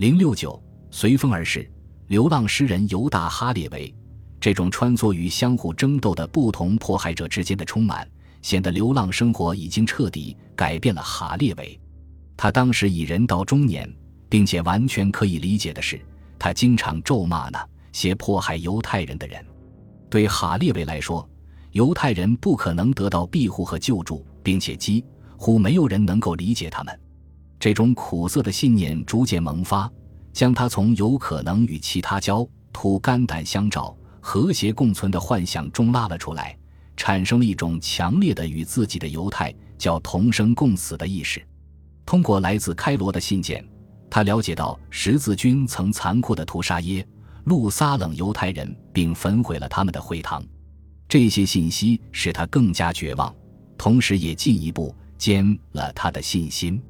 零六九随风而逝，流浪诗人犹大·哈列维，这种穿梭于相互争斗的不同迫害者之间的充满，显得流浪生活已经彻底改变了哈列维。他当时已人到中年，并且完全可以理解的是，他经常咒骂那些迫害犹太人的人。对哈列维来说，犹太人不可能得到庇护和救助，并且几乎没有人能够理解他们。这种苦涩的信念逐渐萌发，将他从有可能与其他焦土肝胆相照、和谐共存的幻想中拉了出来，产生了一种强烈的与自己的犹太教同生共死的意识。通过来自开罗的信件，他了解到十字军曾残酷地屠杀耶。路撒冷犹太人，并焚毁了他们的会堂。这些信息使他更加绝望，同时也进一步坚了他的信心。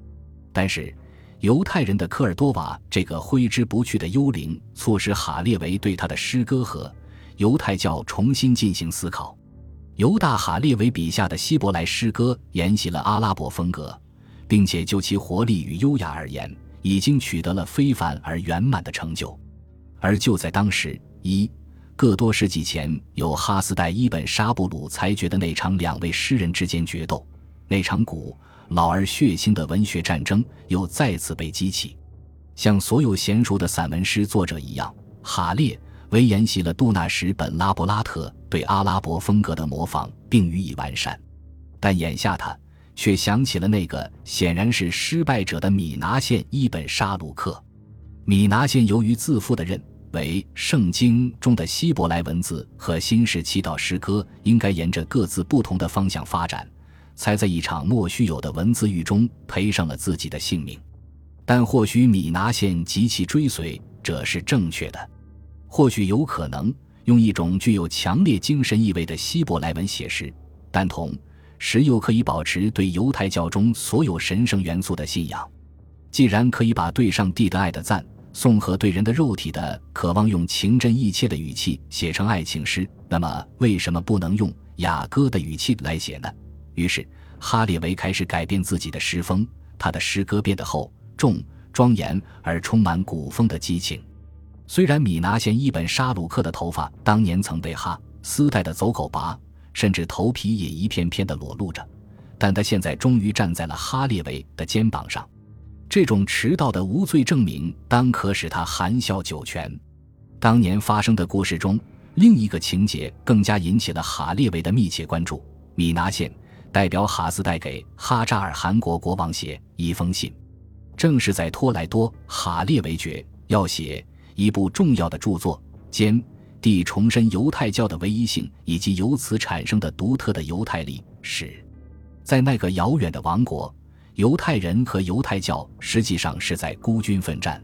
但是，犹太人的科尔多瓦这个挥之不去的幽灵，促使哈列维对他的诗歌和犹太教重新进行思考。犹大·哈列维笔下的希伯来诗歌沿袭了阿拉伯风格，并且就其活力与优雅而言，已经取得了非凡而圆满的成就。而就在当时，一个多世纪前，由哈斯代伊本沙布鲁裁决的那场两位诗人之间决斗，那场古老而血腥的文学战争又再次被激起。像所有娴熟的散文诗作者一样，哈列维沿袭了杜纳什本拉伯拉特对阿拉伯风格的模仿，并予以完善。但眼下他却想起了那个显然是失败者的米拿县伊本沙鲁克。米拿县由于自负的认为圣经中的希伯来文字和新式祈祷诗歌应该沿着各自不同的方向发展，才在一场莫须有的文字狱中赔上了自己的性命。但或许米拿县及其追随者是正确的，或许有可能用一种具有强烈精神意味的希伯来文写诗，但同时又可以保持对犹太教中所有神圣元素的信仰。既然可以把对上帝的爱的赞颂和对人的肉体的渴望用情真意切的语气写成爱情诗，那么为什么不能用雅歌的语气来写呢？于是哈列维开始改变自己的诗风，他的诗歌变得厚重、庄严而充满古风的激情。虽然米拿县一本沙鲁克的头发当年曾被哈斯带的走狗拔，甚至头皮也一片片的裸露着，但他现在终于站在了哈列维的肩膀上。这种迟到的无罪证明，当可使他含笑九泉。当年发生的故事中，另一个情节更加引起了哈列维的密切关注。米拿县代表哈斯带给哈扎尔汗国国王写一封信，正是在托莱多，哈列维决要写一部重要的著作，兼地重申犹太教的唯一性以及由此产生的独特的犹太历史。在那个遥远的王国。犹太人和犹太教实际上是在孤军奋战，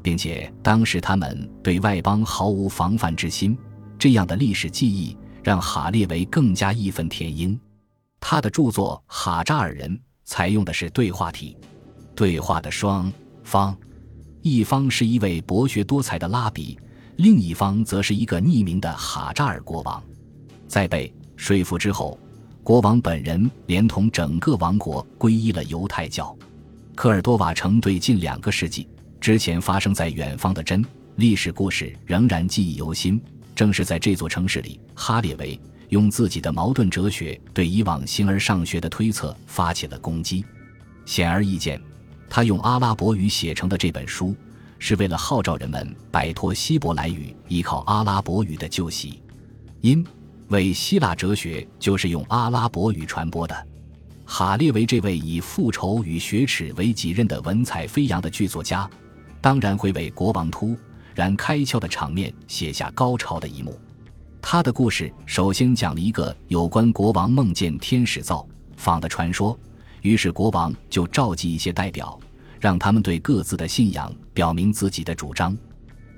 并且当时他们对外邦毫无防范之心。这样的历史记忆让哈列维更加义愤填膺。他的著作《哈扎尔人》采用的是对话体，对话的双方，一方是一位博学多才的拉比，另一方则是一个匿名的哈扎尔国王。在被说服之后。国王本人连同整个王国皈依了犹太教。科尔多瓦城对近两个世纪之前发生在远方的真历史故事仍然记忆犹新。正是在这座城市里，哈列维用自己的矛盾哲学对以往形而上学的推测发起了攻击。显而易见，他用阿拉伯语写成的这本书，是为了号召人们摆脱希伯来语，依靠阿拉伯语的旧习。因。为希腊哲学就是用阿拉伯语传播的。哈列维这位以复仇与雪耻为己任的文采飞扬的剧作家，当然会为国王突然开窍的场面写下高潮的一幕。他的故事首先讲了一个有关国王梦见天使造访的传说，于是国王就召集一些代表，让他们对各自的信仰表明自己的主张，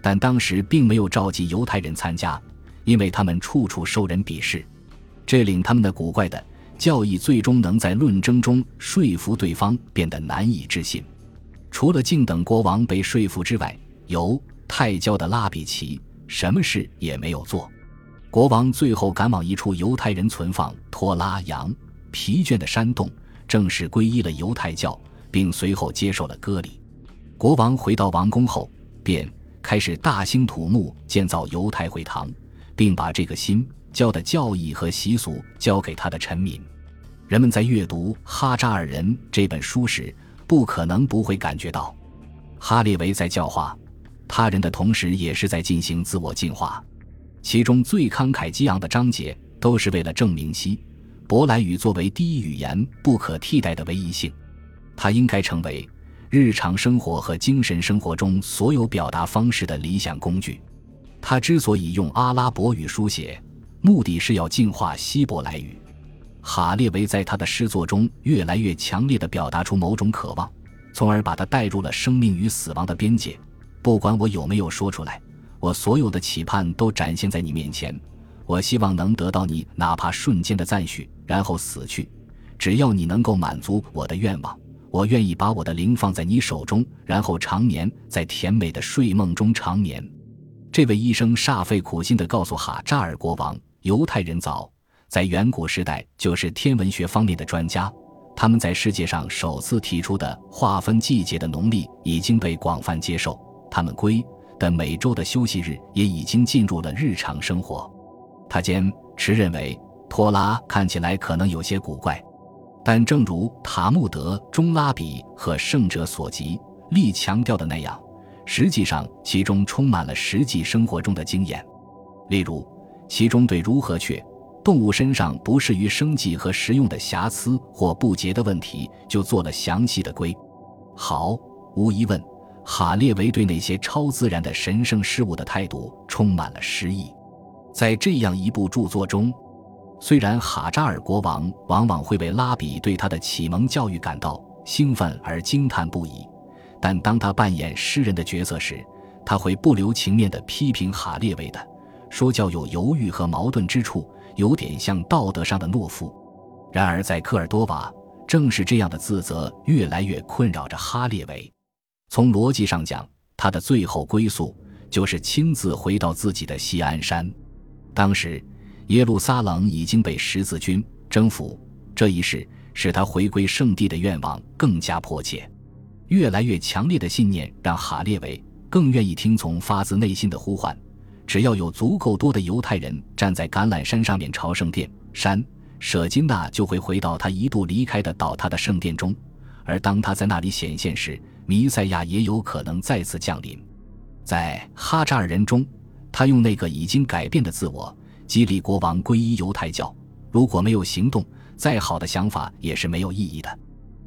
但当时并没有召集犹太人参加。因为他们处处受人鄙视，这令他们的古怪的教义最终能在论争中说服对方变得难以置信。除了静等国王被说服之外，犹太教的拉比奇什么事也没有做。国王最后赶往一处犹太人存放托拉羊皮卷的山洞，正式皈依了犹太教，并随后接受了割礼。国王回到王宫后，便开始大兴土木建造犹太会堂，并把这个新教的教义和习俗交给他的臣民。人们在阅读《哈扎尔人》这本书时，不可能不会感觉到，哈列维在教化他人的同时，也是在进行自我进化。其中最慷慨激昂的章节，都是为了证明希伯来语作为第一语言不可替代的唯一性。它应该成为日常生活和精神生活中所有表达方式的理想工具。他之所以用阿拉伯语书写，目的是要净化希伯来语。哈列维在他的诗作中越来越强烈地表达出某种渴望，从而把他带入了生命与死亡的边界。不管我有没有说出来，我所有的期盼都展现在你面前。我希望能得到你哪怕瞬间的赞许，然后死去。只要你能够满足我的愿望，我愿意把我的灵放在你手中，然后长眠在甜美的睡梦中长眠。这位医生煞费苦心地告诉哈扎尔国王，犹太人早。在远古时代，就是天文学方面的专家。他们在世界上首次提出的划分季节的农历已经被广泛接受。他们归的每周的休息日也已经进入了日常生活。他坚持认为托拉看起来可能有些古怪，但正如塔木德中拉比和圣者所及力强调的那样，实际上其中充满了实际生活中的经验。例如，其中对如何确。动物身上不适于生计和食用的瑕疵或不洁的问题，就做了详细的规。好，无疑问，哈列维对那些超自然的神圣事物的态度充满了诗意。在这样一部著作中，虽然哈扎尔国王往往会为拉比对他的启蒙教育感到兴奋而惊叹不已，但当他扮演诗人的角色时，他会不留情面地批评哈列维的说教有犹豫和矛盾之处。有点像道德上的懦夫，然而在科尔多瓦，正是这样的自责越来越困扰着哈列维。从逻辑上讲，他的最后归宿就是亲自回到自己的锡安山。当时，耶路撒冷已经被十字军征服，这一事使他回归圣地的愿望更加迫切。越来越强烈的信念让哈列维更愿意听从发自内心的呼唤。只要有足够多的犹太人站在橄榄山上面朝圣殿山，舍金纳就会回到他一度离开的倒塌的圣殿中。而当他在那里显现时，弥赛亚也有可能再次降临。在哈扎尔人中，他用那个已经改变的自我激励国王皈依犹太教。如果没有行动，再好的想法也是没有意义的。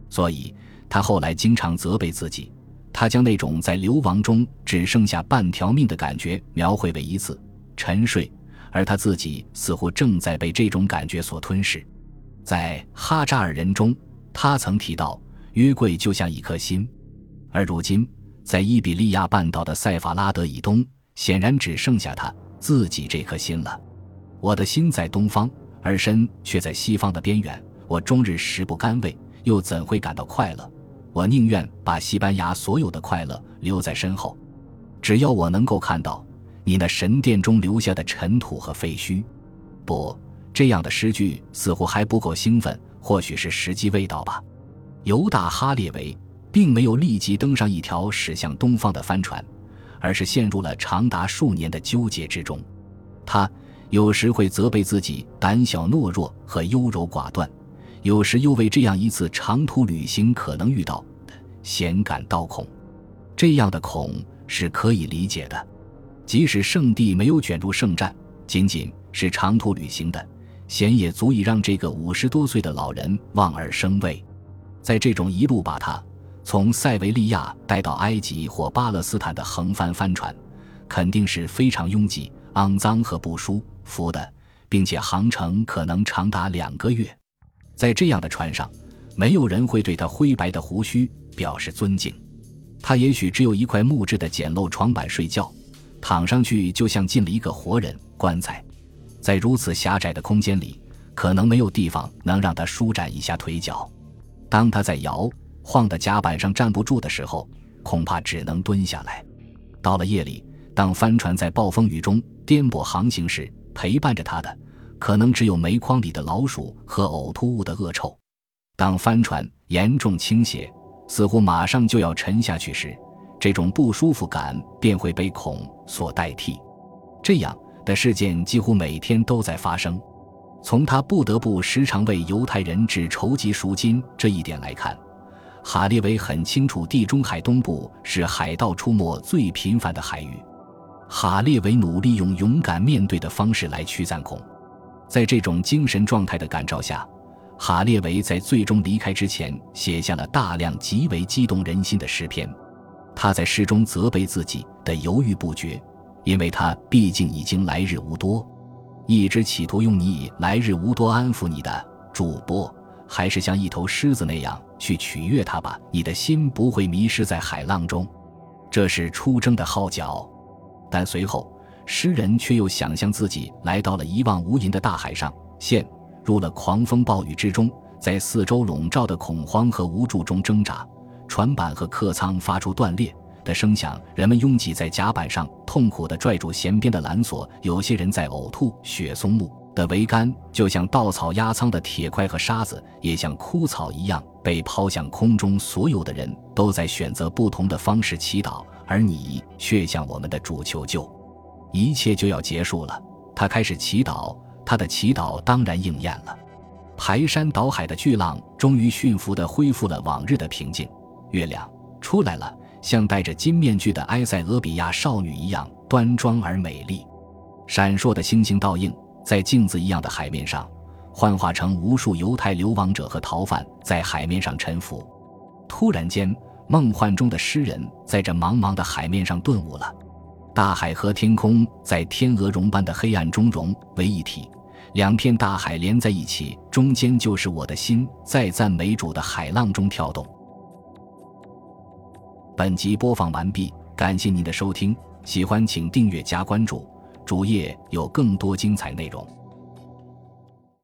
所以他后来经常责备自己。他将那种在流亡中只剩下半条命的感觉描绘为一次沉睡，而他自己似乎正在被这种感觉所吞噬。在哈扎尔人中，他曾提到约柜就像一颗心，而如今在伊比利亚半岛的塞法拉德以东，显然只剩下他自己这颗心了。我的心在东方，而身却在西方的边缘。我终日食不甘味，又怎会感到快乐？我宁愿把西班牙所有的快乐留在身后，只要我能够看到你那神殿中留下的尘土和废墟。不，这样的诗句似乎还不够兴奋，或许是时机未到吧。犹大哈列维并没有立即登上一条驶向东方的帆船，而是陷入了长达数年的纠结之中。他有时会责备自己胆小懦弱和优柔寡断。有时又为这样一次长途旅行可能遇到的险感到恐，这样的恐是可以理解的。即使圣地没有卷入圣战，仅仅是长途旅行的险也足以让这个五十多岁的老人望而生畏。在这种一路把他从塞维利亚带到埃及或巴勒斯坦的横帆帆船，肯定是非常拥挤、肮脏和不舒服的，并且航程可能长达两个月。在这样的船上，没有人会对他灰白的胡须表示尊敬。他也许只有一块木质的简陋床板睡觉，躺上去就像进了一个活人棺材。在如此狭窄的空间里，可能没有地方能让他舒展一下腿脚。当他在摇晃的甲板上站不住的时候，恐怕只能蹲下来。到了夜里，当帆船在暴风雨中颠簸航行时，陪伴着他的。可能只有煤筐里的老鼠和呕吐物的恶臭。当帆船严重倾斜，似乎马上就要沉下去时，这种不舒服感便会被恐所代替。这样的事件几乎每天都在发生。从他不得不时常为犹太人只筹集赎金这一点来看，哈列维很清楚地中海东部是海盗出没最频繁的海域。哈列维努力用勇敢面对的方式来驱散恐。在这种精神状态的感召下，哈列维在最终离开之前写下了大量极为激动人心的诗篇。他在诗中责备自己的犹豫不决，因为他毕竟已经来日无多。一直企图用你来日无多安抚你的主播，还是像一头狮子那样去取悦他吧？你的心不会迷失在海浪中，这是出征的号角。但随后，诗人却又想象自己来到了一望无垠的大海上，陷入了狂风暴雨之中，在四周笼罩的恐慌和无助中挣扎，船板和客舱发出断裂。的声响，人们拥挤在甲板上，痛苦地拽住舷边的缆索。有些人在呕吐。雪松木的桅杆就像稻草压舱的铁块和沙子，也像枯草一样被抛向空中。所有的人都在选择不同的方式祈祷，而你却向我们的主求救。一切就要结束了。他开始祈祷，他的祈祷当然应验了。排山倒海的巨浪终于驯服地恢复了往日的平静。月亮出来了。像戴着金面具的埃塞俄比亚少女一样端庄而美丽，闪烁的星星倒映在镜子一样的海面上，幻化成无数犹太流亡者和逃犯在海面上沉浮。突然间，梦幻中的诗人在这茫茫的海面上顿悟了：大海和天空在天鹅绒般的黑暗中融为一体，两片大海连在一起，中间就是我的心，在赞美主的海浪中跳动。本集播放完毕，感谢您的收听，喜欢请订阅加关注，主页有更多精彩内容。